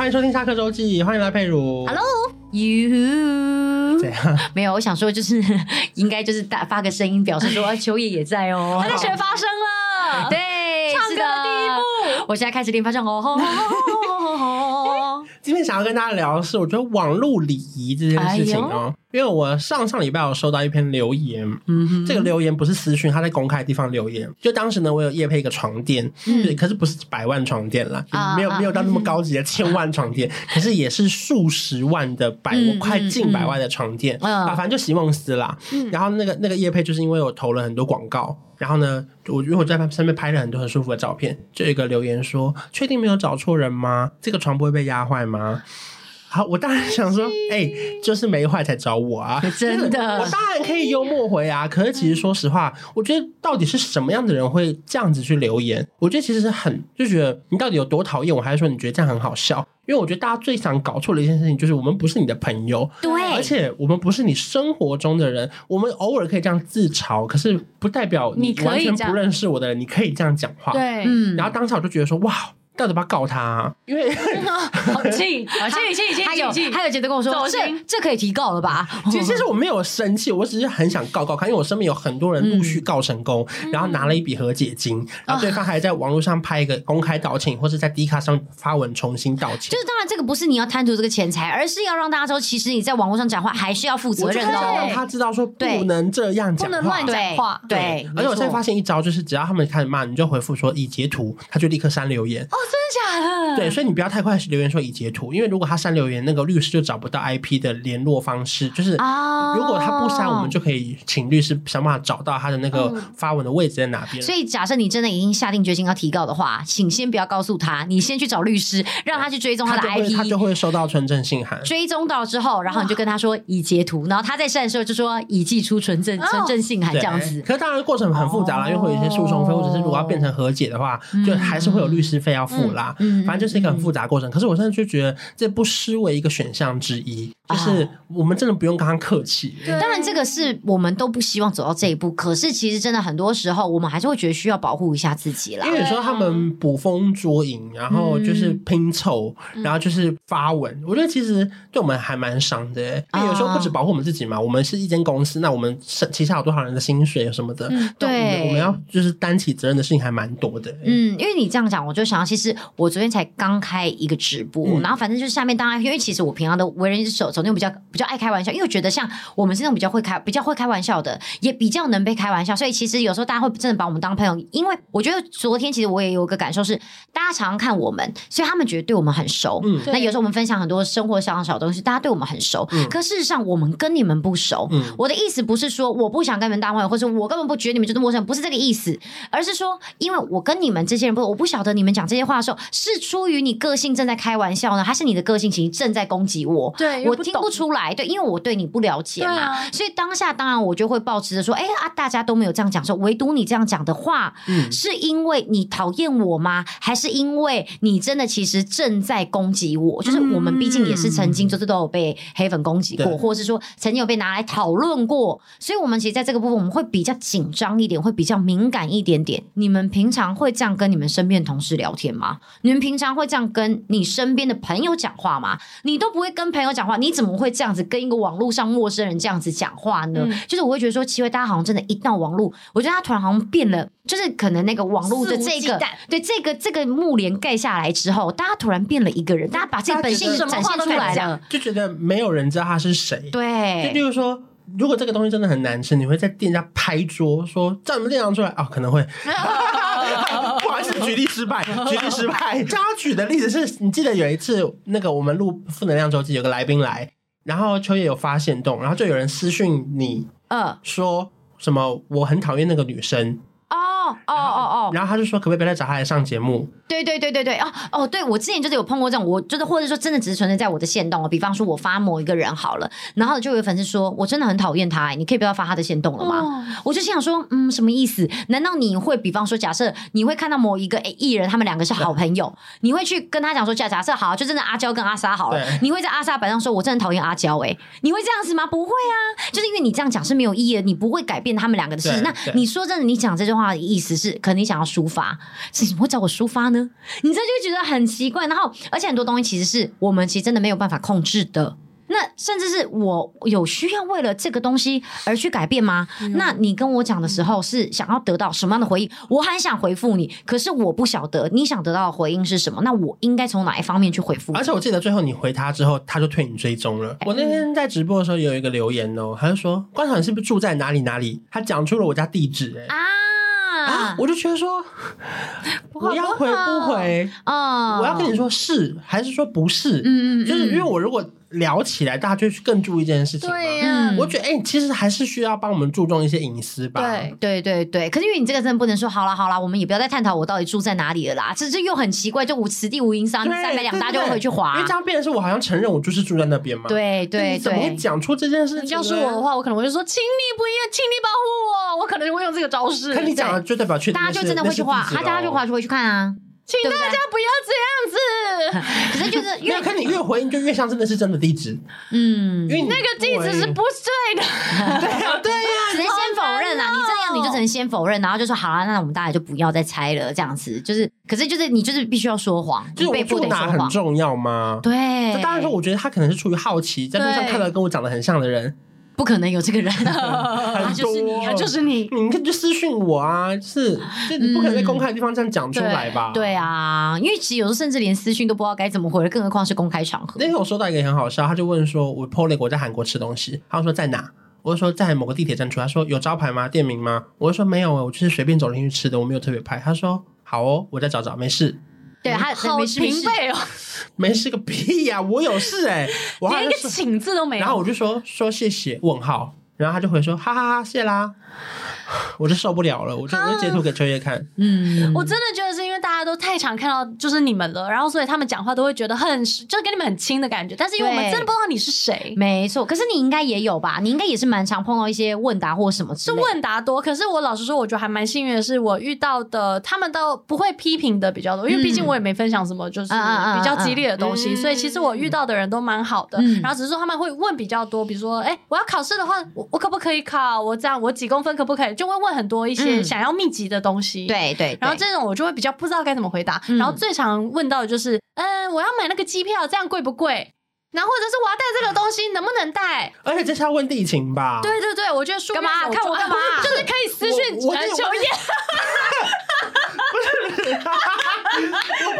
欢迎收听《下课周记》，欢迎来佩如。Hello，you。怎样？没有，我想说就是 应该就是大发个声音，表示说秋叶也在哦。他在学发声了，对，唱歌的第一步。我现在开始练发声哦。今天想要跟大家聊的是，我觉得网络礼仪这件事情哦。因为我上上礼拜有收到一篇留言，嗯哼，这个留言不是私讯，他在公开的地方留言。就当时呢，我有夜配一个床垫，嗯，对，可是不是百万床垫啦，啊、没有没有到那么高级的千万床垫，啊、可是也是数十万的百，嗯、快近百万的床垫，嗯、啊，反正就席梦思啦。嗯、然后那个那个夜配就是因为我投了很多广告，然后呢，我因为我在上面拍了很多很舒服的照片，就有一个留言说：“确定没有找错人吗？这个床不会被压坏吗？”好，我当然想说，哎、欸，就是没坏才找我啊！真的，我当然可以幽默回啊。可是其实说实话，我觉得到底是什么样的人会这样子去留言？我觉得其实是很就觉得你到底有多讨厌我，还是说你觉得这样很好笑？因为我觉得大家最想搞错的一件事情就是我们不是你的朋友，对，而且我们不是你生活中的人。我们偶尔可以这样自嘲，可是不代表你完全不认识我的人，你可以这样讲话。对，嗯。然后当时我就觉得说，哇。到底要不要告他？啊？因为 好气，好气，气气，他有，他有觉得跟我说，这这可以提告了吧？其实，其实我没有生气，我只是很想告告他，因为我身边有很多人陆续告成功，然后拿了一笔和解金，然后对方还在网络上拍一个公开道歉，或是在 D 卡上发文重新道歉。就是当然，这个不是你要贪图这个钱财，而是要让大家知道，其实你在网络上讲话还是要负责任的，让他知道说不能这样讲话，不能乱讲话。对，而且我现在发现一招，就是只要他们开始骂，你就回复说已截图，他就立刻删留言。哦，真的假的？对，所以你不要太快留言说已截图，因为如果他删留言，那个律师就找不到 IP 的联络方式。就是如果他不删，我们就可以请律师想办法找到他的那个发文的位置在哪边。所以假设你真的已经下定决心要提告的话，请先不要告诉他，你先去找律师，让他去追踪他的 IP，他就会收到纯正信函。追踪到之后，然后你就跟他说已截图，然后他在删的时候就说已寄出纯正纯正信函这样子。可是当然过程很复杂啦，因为会有一些诉讼费，或者是如果要变成和解的话，就还是会有律师费要付啦。嗯反正就是一个很复杂过程。可是我现在就觉得这不失为一个选项之一，就是我们真的不用跟他客气。当然，这个是我们都不希望走到这一步。可是，其实真的很多时候，我们还是会觉得需要保护一下自己啦。因为有时候他们捕风捉影，然后就是拼凑，然后就是发文，我觉得其实对我们还蛮伤的。因为有时候不止保护我们自己嘛，我们是一间公司，那我们是旗下有多少人的薪水什么的，对，我们要就是担起责任的事情还蛮多的。嗯，因为你这样讲，我就想到，其实我昨天才刚开一个直播，嗯、然后反正就是下面当然，因为其实我平常的为人是手手那种比较比较爱开玩笑，因为我觉得像我们是那种比较会开比较会开玩笑的，也比较能被开玩笑，所以其实有时候大家会真的把我们当朋友。因为我觉得昨天其实我也有一个感受是，大家常常看我们，所以他们觉得对我们很熟。嗯，那有时候我们分享很多生活上的小东西，大家对我们很熟。嗯，可事实上我们跟你们不熟。嗯，我的意思不是说我不想跟你们当朋友，或者我根本不觉得你们就是陌生人，不是这个意思，而是说因为我跟你们这些人不，我不晓得你们讲这些话的时候是出于你个性正在开玩笑呢，还是你的个性其实正在攻击我？对，我听不出来。对，因为我对你不了解嘛，啊、所以当下当然我就会保持着说，哎啊，大家都没有这样讲，说唯独你这样讲的话，嗯，是因为你讨厌我吗？还是因为你真的其实正在攻击我？就是我们毕竟也是曾经就是都有被黑粉攻击过，或者是说曾经有被拿来讨论过，所以我们其实在这个部分我们会比较紧张一点，会比较敏感一点点。你们平常会这样跟你们身边的同事聊天吗？你们平常会这样跟你身边的朋友讲话吗？你都不会跟朋友讲话，你怎么会这样子跟一个网络上陌生人这样子讲话呢？嗯、就是我会觉得说，奇怪，大家好像真的，一到网络，我觉得他突然好像变了，就是可能那个网络的这个，对这个这个幕帘盖下来之后，大家突然变了一个人，大家把自己本性展现出来了，就觉得没有人知道他是谁。对，就比如说，如果这个东西真的很难吃，你会在店家拍桌说：“叫你们店长出来啊、哦！”可能会。举例失败，举例失败。刚刚举的例子是你记得有一次，那个我们录负能量周记，有个来宾来，然后秋叶有发现动，然后就有人私讯你，嗯，说什么我很讨厌那个女生。哦哦哦，然后他就说可不可以不要再找他来上节目？对对对对对哦哦，对我之前就是有碰过这种，我就是或者说真的只是存在在我的线动哦。比方说我发某一个人好了，然后就有粉丝说我真的很讨厌他，你可以不要发他的线动了吗？哦、我就心想说，嗯，什么意思？难道你会比方说，假设你会看到某一个艺人，他们两个是好朋友，你会去跟他讲说，假假设好，就真的阿娇跟阿 sa 好了，你会在阿 sa 板上说，我真的讨厌阿娇哎，你会这样子吗？不会啊，就是因为你这样讲是没有意义的，你不会改变他们两个的事实。那你说真的，你讲这句话的意思是，可能你想要抒发，是怎么会找我抒发呢？你这就。觉得很奇怪，然后而且很多东西其实是我们其实真的没有办法控制的。那甚至是我有需要为了这个东西而去改变吗？嗯、那你跟我讲的时候是想要得到什么样的回应？我很想回复你，可是我不晓得你想得到的回应是什么。那我应该从哪一方面去回复？而且我记得最后你回他之后，他就退你追踪了。我那天在直播的时候有一个留言哦，他就说：“关场你是不是住在哪里哪里？”他讲出了我家地址、欸，哎啊。啊！我就觉得说，我要回不回啊？我要跟你说是还是说不是？嗯嗯，就是因为我如果聊起来，大家就更注意这件事情。对呀，我觉得哎，其实还是需要帮我们注重一些隐私吧。对对对对，可是因为你这个真的不能说好了好了，我们也不要再探讨我到底住在哪里了啦。这这又很奇怪，就无此地无银三三百两，大家就会回去划。因为这样变成是我好像承认我就是住在那边嘛。对对对，怎么会讲出这件事情？要是我的话，我可能会说，请你不要，请你保护我，我可能会用这个招式。可你讲了就代表去，大家就真的会去划，他大家就划就会去看啊。请大家不要这样子。可是就是越看你越回应，就越像真的是真的地址。嗯，因为那个地址是不对的。对呀，对呀，只能先否认啊！你这样你就只能先否认，然后就说好了，那我们大家就不要再猜了。这样子就是，可是就是你就是必须要说谎，就是被住哪很重要吗？对。那当然说，我觉得他可能是出于好奇，在路上看到跟我长得很像的人。不可能有这个人，他就是你，他就是你。你可以就私讯我啊，是，就你不可能在公开的地方这样讲出来吧？对啊，因为其实有时候甚至连私讯都不知道该怎么回，更何况是公开场合。那天我收到一个很好笑，他就问说：“我 PO 了我在韩国吃东西。”他说在哪？我就说在某个地铁站出。他说有招牌吗？店名吗？我就说没有，我就是随便走进去吃的，我没有特别拍。他说好哦，我再找找，没事。对，他好平辈哦，没事个屁呀！我有事哎，我连一个请字都没有。然后我就说说谢谢问号，然后他就回说哈哈哈，谢啦。我就受不了了，我就我就截图给秋叶看。嗯，我真的觉得是因为大家都太常看到就是你们了，然后所以他们讲话都会觉得很就是跟你们很亲的感觉。但是因为我们真的不知道你是谁，没错。可是你应该也有吧？你应该也是蛮常碰到一些问答或什么，是问答多。可是我老实说，我觉得还蛮幸运的是，我遇到的他们都不会批评的比较多，因为毕竟我也没分享什么就是比较激烈的东西，所以其实我遇到的人都蛮好的。然后只是说他们会问比较多，比如说，哎，我要考试的话，我我可不可以考？我这样我几公分可不可以？就会问很多一些想要密集的东西，嗯、对，对对，然后这种我就会比较不知道该怎么回答。嗯、然后最常问到的就是，嗯、呃，我要买那个机票，这样贵不贵？然后或者是我要带这个东西，能不能带？而且这是要问地勤吧？对对对，我觉得书干嘛看我干嘛？就是可以私讯求验。不是，我不是帮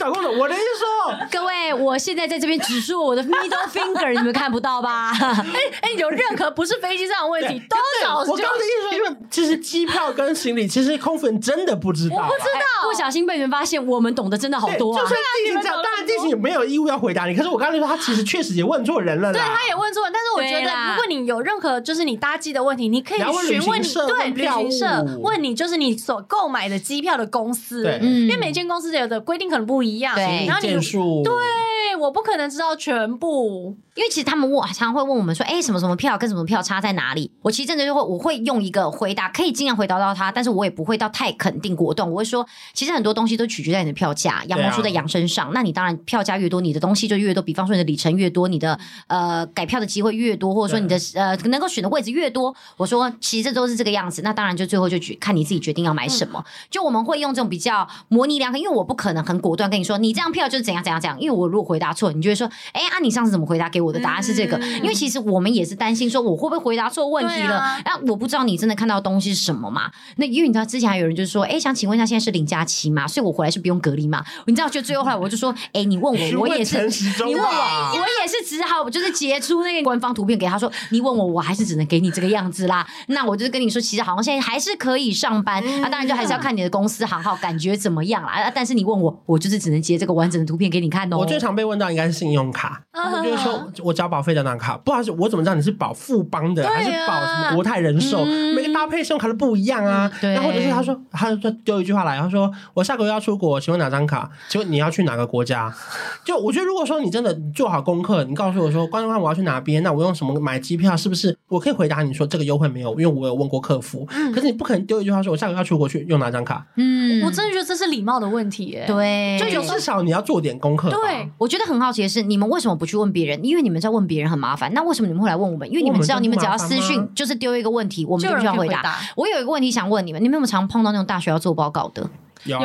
找工作，我的意思说，各位，我现在在这边指出我的 middle finger，你们看不到吧？哎哎，有任何不是飞机上的问题都找。我刚刚的意思说，因为其实机票跟行李，其实空服员真的不知道，我不知道，不小心被你们发现，我们懂得真的好多啊。就算地勤这样，当然地勤也没有义务要回答你。可是我刚才说，他其实确实也问错人了，对，他也问错人。但是我觉得，如果你有任何就是你搭机的问题，你可以询问对旅行社，问你就是你所购买的机票的公司，对，因为每间公司有的规定可能不一样，对，然后你对。我不可能知道全部，因为其实他们问，常常会问我们说，哎，什么什么票跟什么票差在哪里？我其实真的就会，我会用一个回答，可以尽量回答到他，但是我也不会到太肯定果断。我会说，其实很多东西都取决在你的票价，羊毛出在羊身上。啊、那你当然票价越多，你的东西就越多。比方说你的里程越多，你的呃改票的机会越多，或者说你的呃能够选的位置越多。我说，其实这都是这个样子。那当然就最后就去看你自己决定要买什么。嗯、就我们会用这种比较模棱两可，因为我不可能很果断跟你说，你这张票就是怎样怎样怎样。因为我如果回答错，你就会说。哎啊！你上次怎么回答给我的答案是这个？嗯、因为其实我们也是担心说我会不会回答错问题了。啊，啊，我不知道你真的看到的东西是什么嘛？那因为你知道之前还有人就是说，哎，想请问一下，现在是零加七嘛？所以我回来是不用隔离嘛？你知道，就最后后来我就说，哎，你问我，我也是，你问我，我也是只好就是截出那个官方图片给他说，你问我，我还是只能给你这个样子啦。那我就是跟你说，其实好像现在还是可以上班，嗯、啊，当然就还是要看你的公司行号感觉怎么样啦。啊，但是你问我，我就是只能截这个完整的图片给你看哦。我最常被问问到应该是信用卡，我就是说我交保费的那张卡，不好意思，我怎么知道你是保富邦的还是保什么国泰人寿？每个搭配信用卡都不一样啊。然后或者是他说，他就丢一句话来，他说我下个月要出国，请问哪张卡？请问你要去哪个国家？就我觉得，如果说你真的做好功课，你告诉我说，关关我要去哪边，那我用什么买机票？是不是我可以回答你说这个优惠没有？因为我有问过客服。可是你不可能丢一句话说，我下个月要出国去用哪张卡？嗯，我真的觉得这是礼貌的问题耶。对，就有至少你要做点功课。对，我觉得很好奇的是，你们为什么不去问别人？因为你们在问别人很麻烦。那为什么你们会来问我们？因为你们知道，你们只要私讯就是丢一个问题，我们就需要回答。我有一个问题想问你们：你们有没有常碰到那种大学要做报告的？有。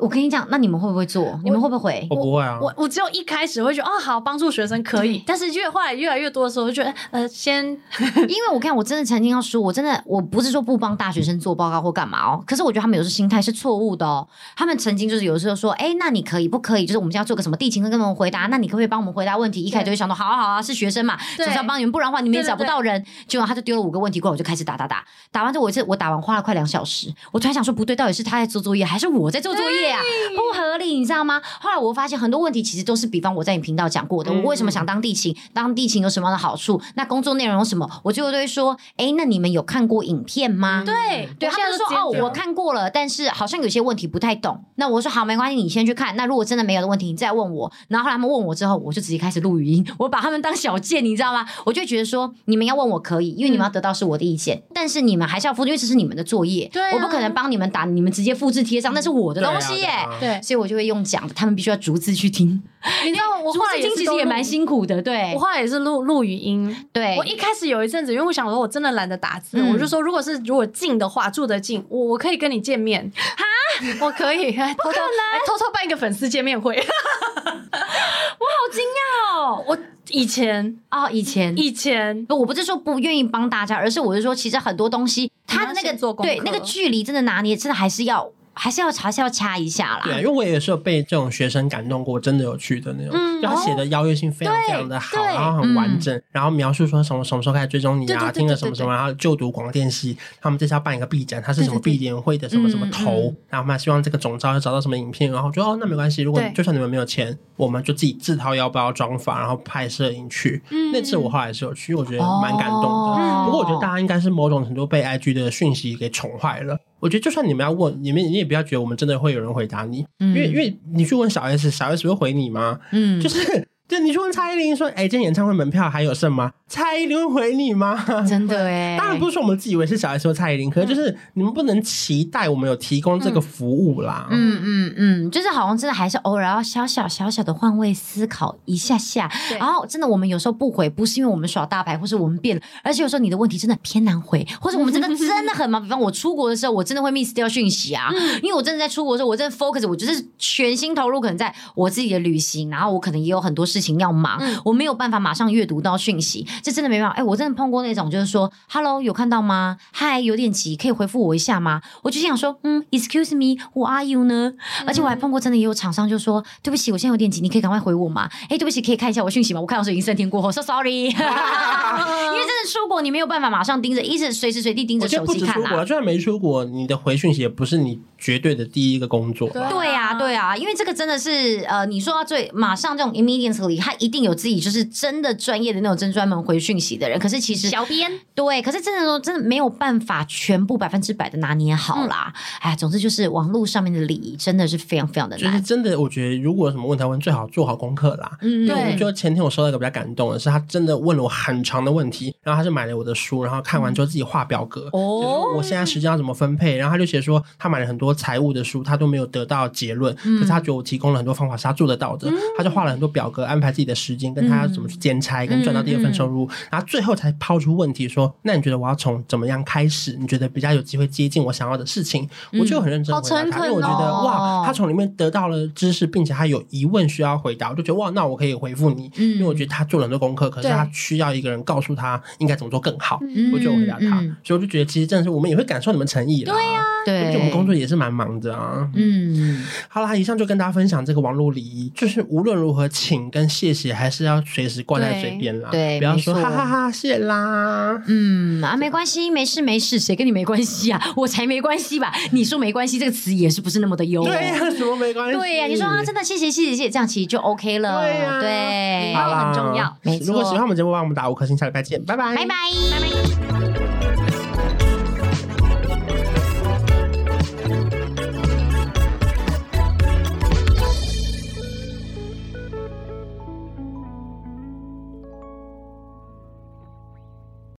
我跟你讲，那你们会不会做？你们会不会回？我不会啊。我我只有一开始会觉得，哦，好，帮助学生可以。但是越后来越来越多的时候，我就觉得，呃，先，因为我看我真的曾经要说，我真的我不是说不帮大学生做报告或干嘛哦。可是我觉得他们有时候心态是错误的哦。他们曾经就是有时候说，哎，那你可以不可以？就是我们现在要做个什么地勤，跟他们回答。那你可不可以帮我们回答问题？一开始就会想到，好啊好啊，是学生嘛，总是要帮你们，不然的话你们也找不到人。结果他就丢了五个问题过来，我就开始打打打。打完之后，我这我打完花了快两小时。我突然想说，不对，到底是他在做作业，还是我在做作业啊？不合。理，你知道吗？后来我发现很多问题其实都是，比方我在你频道讲过的，我为什么想当地勤？当地勤有什么样的好处？那工作内容有什么？我最后都会说，哎，那你们有看过影片吗？对，对，他们说哦，我看过了，但是好像有些问题不太懂。那我说好，没关系，你先去看。那如果真的没有的问题，你再问我。然后后来他们问我之后，我就直接开始录语音，我把他们当小贱，你知道吗？我就觉得说，你们要问我可以，因为你们要得到是我的意见，嗯、但是你们还是要复制，因为这是你们的作业，对啊、我不可能帮你们打，你们直接复制贴上，那是我的东西耶。对，所以我就会用讲的。他们必须要逐字去听，你知道我后来听其实也蛮辛苦的。对，我后来也是录录语音。对，我一开始有一阵子，因为我想说，我真的懒得打字，我就说，如果是如果近的话，住得近，我我可以跟你见面。哈，我可以，偷偷偷偷办一个粉丝见面会。我好惊讶哦！我以前啊，以前以前，我不是说不愿意帮大家，而是我是说，其实很多东西，他的那个对那个距离真的拿捏，真的还是要。还是要还是要掐一下啦。对，因为我也是有被这种学生感动过，真的有趣的那种。嗯，就他写的邀约信非常非常的好，然后很完整，然后描述说什么什么时候开始追踪你啊，听了什么什么，然后就读广电系，他们这次要办一个毕展，他是什么毕联会的什么什么头，然后他们希望这个总召要找到什么影片，然后我说哦，那没关系，如果就算你们没有钱，我们就自己自掏腰包装法，然后拍摄影去。那次我后来是有去，我觉得蛮感动的。不过我觉得大家应该是某种程度被 IG 的讯息给宠坏了。我觉得就算你们要问，你们你也不要觉得我们真的会有人回答你，嗯、因为因为你去问小 S，小 S 会回你吗？嗯，就是。对，你去问蔡依林说：“哎，今天演唱会门票还有剩吗？”蔡依林会回你吗？真的哎，当然不是说我们自以为是小孩说蔡依林，可是就是你们不能期待我们有提供这个服务啦。嗯嗯嗯，就是好像真的还是偶尔要小小小小的换位思考一下下。然后真的我们有时候不回，不是因为我们耍大牌，或是我们变了，而且有时候你的问题真的偏难回，或者我们真的 真的很忙。比方我出国的时候，我真的会 miss 掉讯息啊，因为我真的在出国的时候，我真的 focus，我就是全心投入，可能在我自己的旅行，然后我可能也有很多事情要忙。嗯，我没有办法马上阅读到讯息，这真的没办法。哎，我真的碰过那种，就是说，Hello，有看到吗？嗨，有点急，可以回复我一下吗？我就想说，嗯，Excuse me，Who are you 呢？嗯、而且我还碰过，真的也有厂商就说，对不起，我现在有点急，你可以赶快回我吗？哎，对不起，可以看一下我讯息吗？我看到是已经三天过后，so sorry。因为真的出国，你没有办法马上盯着，一直随时随地盯着手机看啊。就算没出国，你的回讯息也不是你绝对的第一个工作。对啊，对啊，因为这个真的是，呃，你说到最马上这种 immediately，他一定有自己就是真的专业的那种真专门回讯息的人，可是其实小编对，可是真的说真的没有办法全部百分之百的拿捏好啦。哎，总之就是网络上面的礼仪真的是非常非常的难。就是真的，我觉得如果有什么问题问，最好做好功课啦。嗯，对。就前天我收到一个比较感动的是，他真的问了我很长的问题，然后他就买了我的书，然后看完之后自己画表格。哦，我现在时间要怎么分配？然后他就写说，他买了很多财务的书，他都没有得到结论，可是他觉得我提供了很多方法是他做得到的，他就画了很多表格，安排自己的时间跟。他要怎么去兼差，跟赚到第二份收入，然后最后才抛出问题说：“那你觉得我要从怎么样开始？你觉得比较有机会接近我想要的事情？”嗯、我就很认真回答他，哦、因为我觉得哇，他从里面得到了知识，并且他有疑问需要回答，我就觉得哇，那我可以回复你，嗯、因为我觉得他做了很多功课，可是他需要一个人告诉他应该怎么做更好，嗯、我就回答他，嗯、所以我就觉得其实真的是我们也会感受你们诚意啦。对呀、啊，对，我们工作也是蛮忙的啊。嗯，好啦，以上就跟大家分享这个网络礼仪，就是无论如何，请跟谢谢还是要随时挂在嘴边啦。对，不要说哈哈哈，谢啦。嗯啊，没关系，没事没事，谁跟你没关系啊？我才没关系吧？你说没关系这个词也是不是那么的优？对呀、啊，什么没关系？对呀、啊，你说啊，真的谢谢谢谢谢谢，这样其实就 OK 了。对呀、啊，对，很重要。没错。如果喜欢我们节目，帮我们打五颗星，下礼拜见，拜拜，拜拜，拜拜。